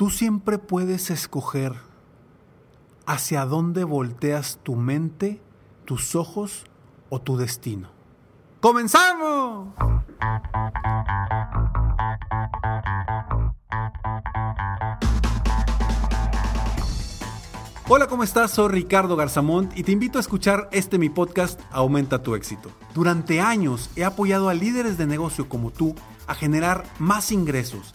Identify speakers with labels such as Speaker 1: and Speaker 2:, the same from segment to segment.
Speaker 1: Tú siempre puedes escoger hacia dónde volteas tu mente, tus ojos o tu destino. ¡Comenzamos! Hola, ¿cómo estás? Soy Ricardo Garzamont y te invito a escuchar este mi podcast Aumenta tu éxito. Durante años he apoyado a líderes de negocio como tú a generar más ingresos,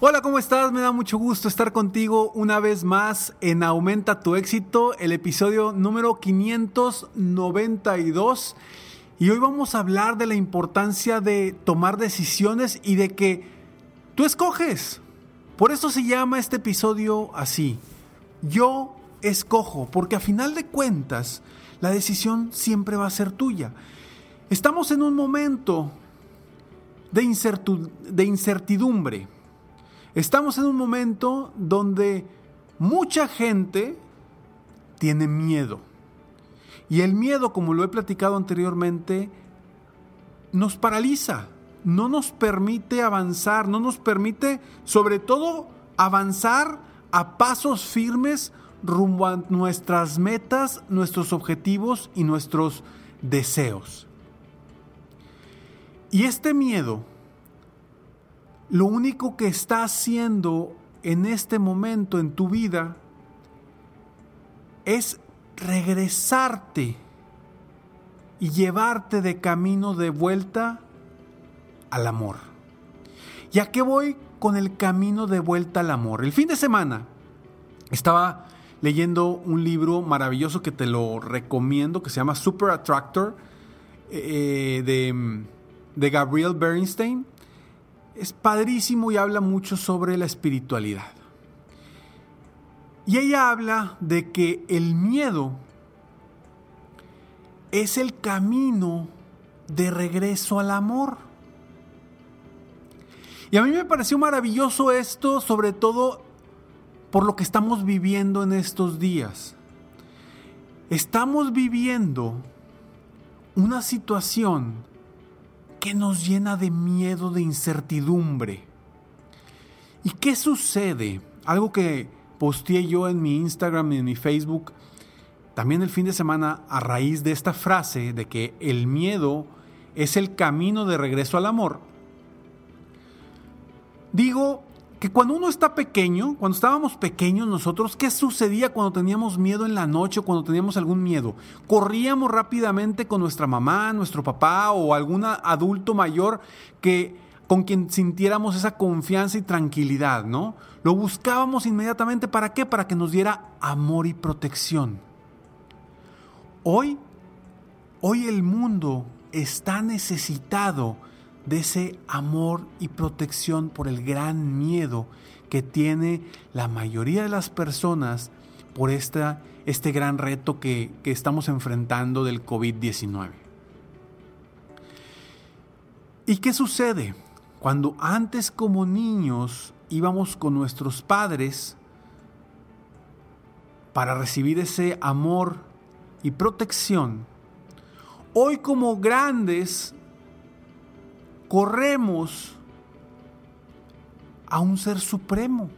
Speaker 1: Hola, ¿cómo estás? Me da mucho gusto estar contigo una vez más en Aumenta tu éxito, el episodio número 592. Y hoy vamos a hablar de la importancia de tomar decisiones y de que tú escoges. Por eso se llama este episodio así. Yo escojo, porque a final de cuentas la decisión siempre va a ser tuya. Estamos en un momento de, incertidumbre. Estamos en un momento donde mucha gente tiene miedo. Y el miedo, como lo he platicado anteriormente, nos paraliza no nos permite avanzar, no nos permite sobre todo avanzar a pasos firmes rumbo a nuestras metas, nuestros objetivos y nuestros deseos. Y este miedo, lo único que está haciendo en este momento en tu vida es regresarte y llevarte de camino de vuelta al amor. ¿Y a qué voy con el camino de vuelta al amor? El fin de semana estaba leyendo un libro maravilloso que te lo recomiendo, que se llama Super Attractor, eh, de, de Gabriel Bernstein. Es padrísimo y habla mucho sobre la espiritualidad. Y ella habla de que el miedo es el camino de regreso al amor. Y a mí me pareció maravilloso esto, sobre todo por lo que estamos viviendo en estos días. Estamos viviendo una situación que nos llena de miedo, de incertidumbre. ¿Y qué sucede? Algo que posteé yo en mi Instagram y en mi Facebook también el fin de semana a raíz de esta frase de que el miedo es el camino de regreso al amor digo que cuando uno está pequeño, cuando estábamos pequeños nosotros, ¿qué sucedía cuando teníamos miedo en la noche o cuando teníamos algún miedo? Corríamos rápidamente con nuestra mamá, nuestro papá o algún adulto mayor que con quien sintiéramos esa confianza y tranquilidad, ¿no? Lo buscábamos inmediatamente para qué? Para que nos diera amor y protección. Hoy hoy el mundo está necesitado de ese amor y protección por el gran miedo que tiene la mayoría de las personas por esta, este gran reto que, que estamos enfrentando del COVID-19. ¿Y qué sucede? Cuando antes como niños íbamos con nuestros padres, para recibir ese amor y protección, hoy como grandes corremos a un ser supremo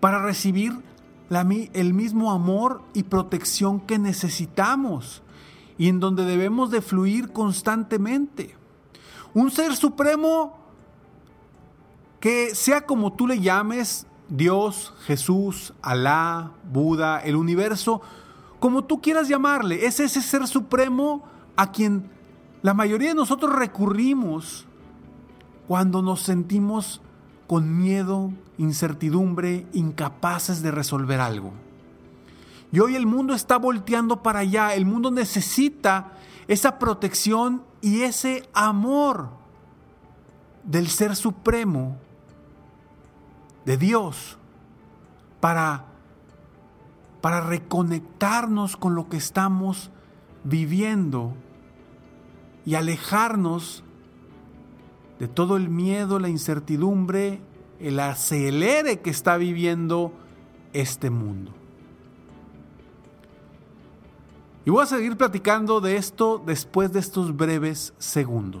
Speaker 1: para recibir el mismo amor y protección que necesitamos y en donde debemos de fluir constantemente. Un ser supremo que sea como tú le llames, Dios, Jesús, Alá, Buda, el universo, como tú quieras llamarle, es ese ser supremo a quien la mayoría de nosotros recurrimos cuando nos sentimos con miedo, incertidumbre, incapaces de resolver algo. Y hoy el mundo está volteando para allá, el mundo necesita esa protección y ese amor del Ser Supremo, de Dios, para, para reconectarnos con lo que estamos viviendo y alejarnos de todo el miedo, la incertidumbre, el acelere que está viviendo este mundo. Y voy a seguir platicando de esto después de estos breves segundos.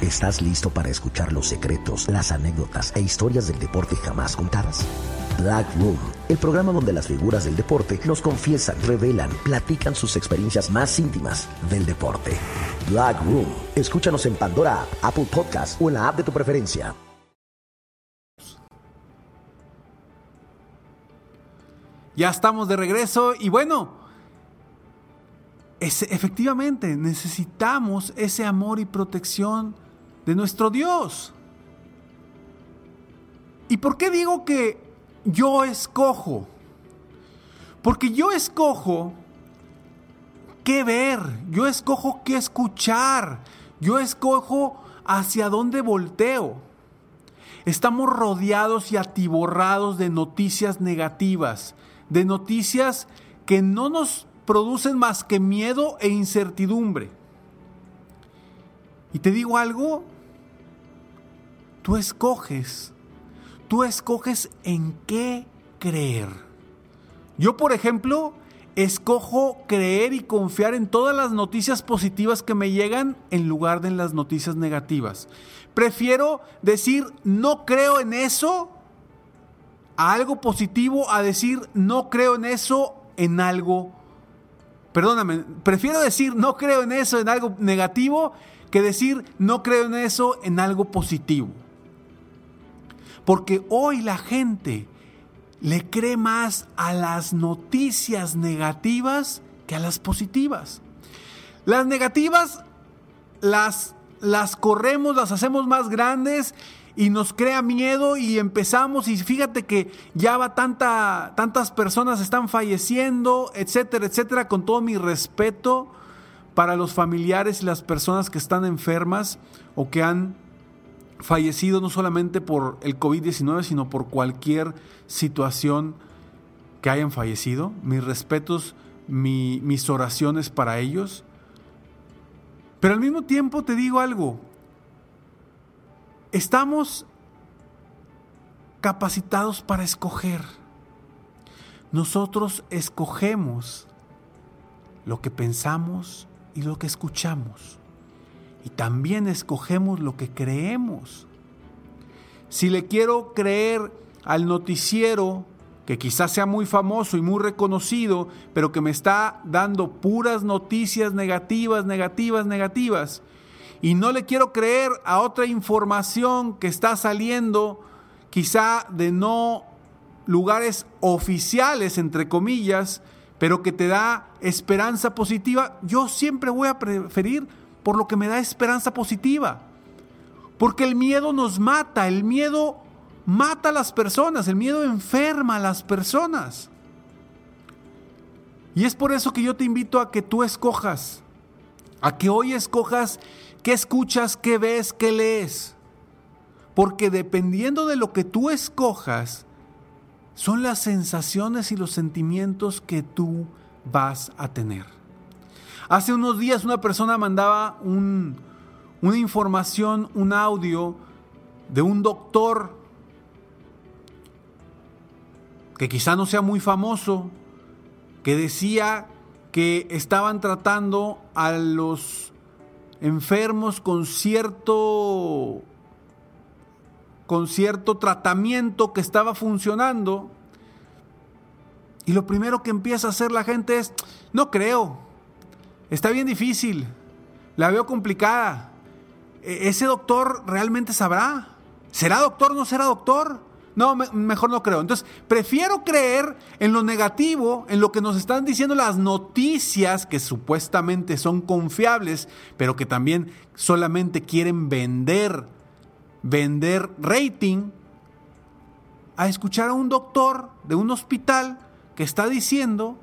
Speaker 2: ¿Estás listo para escuchar los secretos, las anécdotas e historias del deporte jamás contadas? Black Room, el programa donde las figuras del deporte nos confiesan, revelan, platican sus experiencias más íntimas del deporte. Black Room, escúchanos en Pandora, Apple Podcast o en la app de tu preferencia.
Speaker 1: Ya estamos de regreso y bueno, efectivamente necesitamos ese amor y protección de nuestro Dios. ¿Y por qué digo que yo escojo? Porque yo escojo qué ver, yo escojo qué escuchar, yo escojo hacia dónde volteo. Estamos rodeados y atiborrados de noticias negativas, de noticias que no nos producen más que miedo e incertidumbre. Y te digo algo, Tú escoges, tú escoges en qué creer. Yo, por ejemplo, escojo creer y confiar en todas las noticias positivas que me llegan en lugar de en las noticias negativas. Prefiero decir no creo en eso a algo positivo a decir no creo en eso en algo perdóname, prefiero decir no creo en eso en algo negativo que decir no creo en eso en algo positivo. Porque hoy la gente le cree más a las noticias negativas que a las positivas. Las negativas las, las corremos, las hacemos más grandes y nos crea miedo y empezamos y fíjate que ya va tanta, tantas personas están falleciendo, etcétera, etcétera, con todo mi respeto para los familiares y las personas que están enfermas o que han fallecido no solamente por el COVID-19, sino por cualquier situación que hayan fallecido. Mis respetos, mis oraciones para ellos. Pero al mismo tiempo te digo algo, estamos capacitados para escoger. Nosotros escogemos lo que pensamos y lo que escuchamos. Y también escogemos lo que creemos. Si le quiero creer al noticiero, que quizás sea muy famoso y muy reconocido, pero que me está dando puras noticias negativas, negativas, negativas, y no le quiero creer a otra información que está saliendo quizá de no lugares oficiales, entre comillas, pero que te da esperanza positiva, yo siempre voy a preferir por lo que me da esperanza positiva. Porque el miedo nos mata, el miedo mata a las personas, el miedo enferma a las personas. Y es por eso que yo te invito a que tú escojas, a que hoy escojas qué escuchas, qué ves, qué lees. Porque dependiendo de lo que tú escojas, son las sensaciones y los sentimientos que tú vas a tener. Hace unos días una persona mandaba una información, un audio de un doctor que quizá no sea muy famoso, que decía que estaban tratando a los enfermos con cierto con cierto tratamiento que estaba funcionando. Y lo primero que empieza a hacer la gente es, no creo, está bien difícil, la veo complicada. E-, ¿Ese doctor realmente sabrá? ¿Será doctor o no será doctor? No, mejor no creo. Entonces, prefiero creer en lo negativo, en lo que nos están diciendo las noticias que supuestamente son confiables, pero que también solamente quieren vender, vender rating, a escuchar a un doctor de un hospital que está diciendo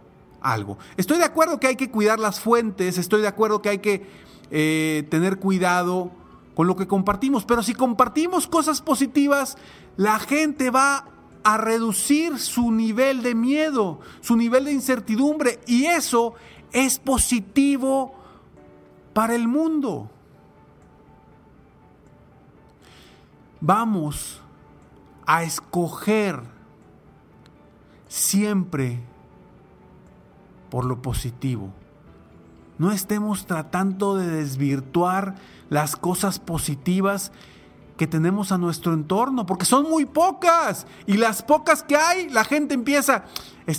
Speaker 1: algo. Estoy de acuerdo que hay que cuidar las fuentes, estoy de acuerdo que hay que eh, tener cuidado con lo que compartimos, pero si compartimos cosas positivas, la gente va a reducir su nivel de miedo, su nivel de incertidumbre, y eso es positivo para el mundo. Vamos a escoger siempre por lo positivo. No estemos tratando de desvirtuar las cosas positivas que tenemos a nuestro entorno, porque son muy pocas. Y las pocas que hay, la gente empieza,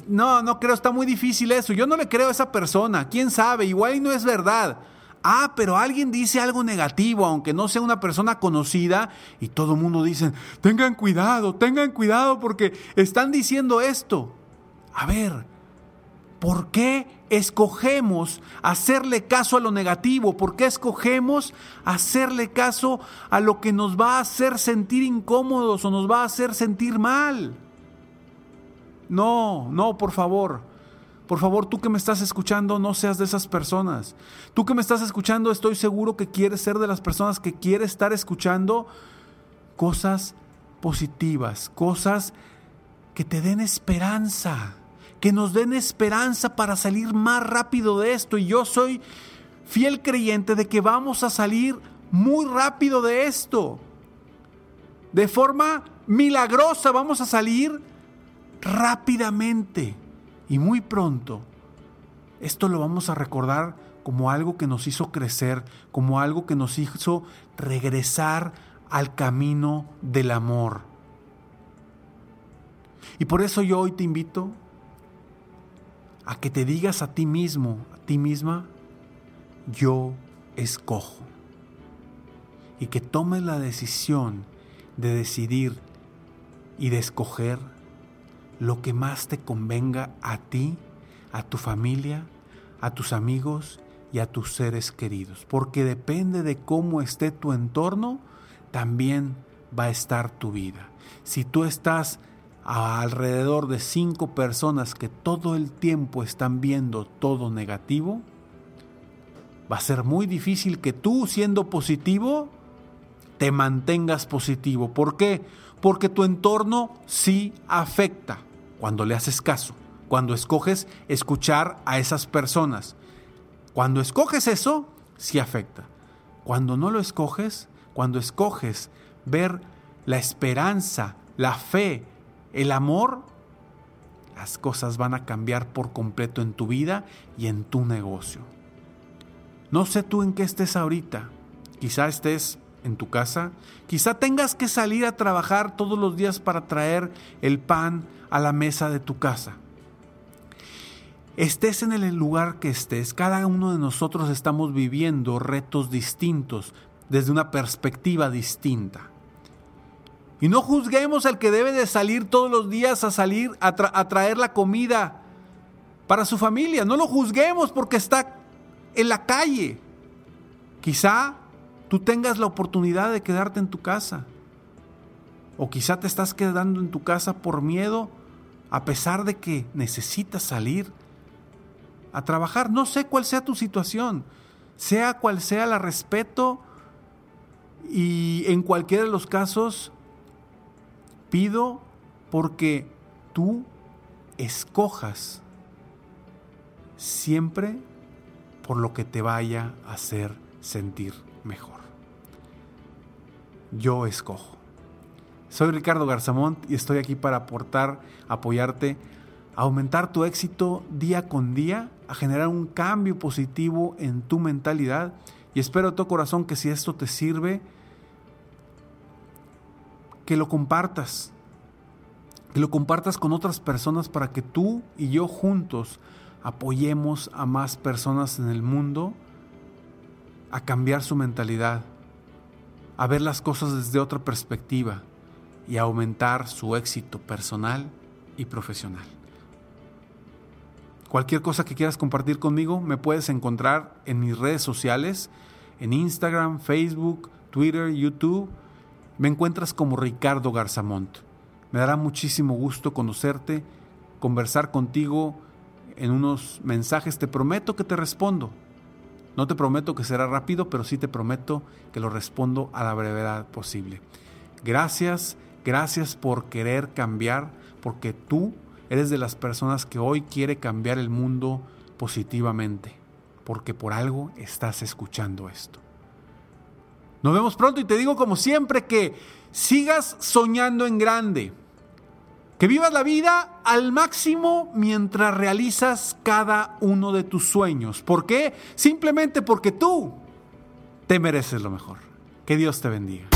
Speaker 1: no, no creo, está muy difícil eso. Yo no le creo a esa persona, quién sabe, igual no es verdad. Ah, pero alguien dice algo negativo, aunque no sea una persona conocida, y todo el mundo dice, tengan cuidado, tengan cuidado, porque están diciendo esto. A ver, ¿por qué escogemos hacerle caso a lo negativo? ¿Por qué escogemos hacerle caso a lo que nos va a hacer sentir incómodos o nos va a hacer sentir mal? No, no, por favor. Por favor, tú que me estás escuchando, no seas de esas personas. Tú que me estás escuchando, estoy seguro que quieres ser de las personas que quiere estar escuchando cosas positivas, cosas que te den esperanza que nos den esperanza para salir más rápido de esto. Y yo soy fiel creyente de que vamos a salir muy rápido de esto. De forma milagrosa vamos a salir rápidamente y muy pronto. Esto lo vamos a recordar como algo que nos hizo crecer, como algo que nos hizo regresar al camino del amor. Y por eso yo hoy te invito a que te digas a ti mismo, a ti misma, yo escojo. Y que tomes la decisión de decidir y de escoger lo que más te convenga a ti, a tu familia, a tus amigos y a tus seres queridos, porque depende de cómo esté tu entorno, también va a estar tu vida. Si tú estás alrededor de cinco personas que todo el tiempo están viendo todo negativo, va a ser muy difícil que tú, siendo positivo, te mantengas positivo. ¿Por qué? Porque tu entorno sí afecta cuando le haces caso, cuando escoges escuchar a esas personas. Cuando escoges eso, sí afecta. Cuando no lo escoges, cuando escoges ver la esperanza, la fe, el amor, las cosas van a cambiar por completo en tu vida y en tu negocio. No sé tú en qué estés ahorita. Quizá estés en tu casa. Quizá tengas que salir a trabajar todos los días para traer el pan a la mesa de tu casa. Estés en el lugar que estés, cada uno de nosotros estamos viviendo retos distintos desde una perspectiva distinta. Y no juzguemos al que debe de salir todos los días a salir a, traer la comida para su familia. No lo juzguemos porque está en la calle. Quizá tú tengas la oportunidad de quedarte en tu casa. O quizá te estás quedando en tu casa por miedo, a pesar de que necesitas salir a trabajar. No sé cuál sea tu situación. Sea cual sea, la respeto. Y en cualquiera de los casos, pido porque tú escojas siempre por lo que te vaya a hacer sentir mejor. Yo escojo. Soy Ricardo Garzamont y estoy aquí para aportar, apoyarte, aumentar tu éxito día con día, a generar un cambio positivo en tu mentalidad y espero de todo corazón que si esto te sirve, que lo compartas, que lo compartas con otras personas para que tú y yo juntos apoyemos a más personas en el mundo a cambiar su mentalidad, a ver las cosas desde otra perspectiva y a aumentar su éxito personal y profesional. Cualquier cosa que quieras compartir conmigo me puedes encontrar en mis redes sociales, en Instagram, Facebook, Twitter, YouTube. Me encuentras como Ricardo Garzamont. Me dará muchísimo gusto conocerte, conversar contigo en unos mensajes. Te prometo que te respondo. No te prometo que será rápido, pero sí te prometo que lo respondo a la brevedad posible. Gracias, gracias por querer cambiar, porque tú eres de las personas que hoy quiere cambiar el mundo positivamente, porque por algo estás escuchando esto. Nos vemos pronto y te digo como siempre que sigas soñando en grande. Que vivas la vida al máximo mientras realizas cada uno de tus sueños. ¿Por qué? Simplemente porque tú te mereces lo mejor. Que Dios te bendiga.